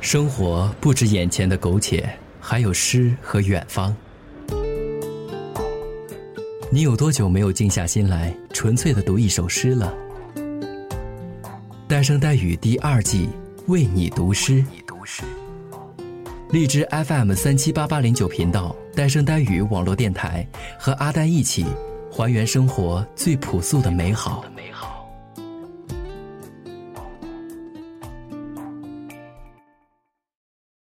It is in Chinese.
生活不止眼前的苟且，还有诗和远方。你有多久没有静下心来，纯粹的读一首诗了？《单声单语》第二季，为你读诗。荔枝 FM 三七八八零九频道，《单声单语》网络电台，和阿呆一起，还原生活最朴素的美好。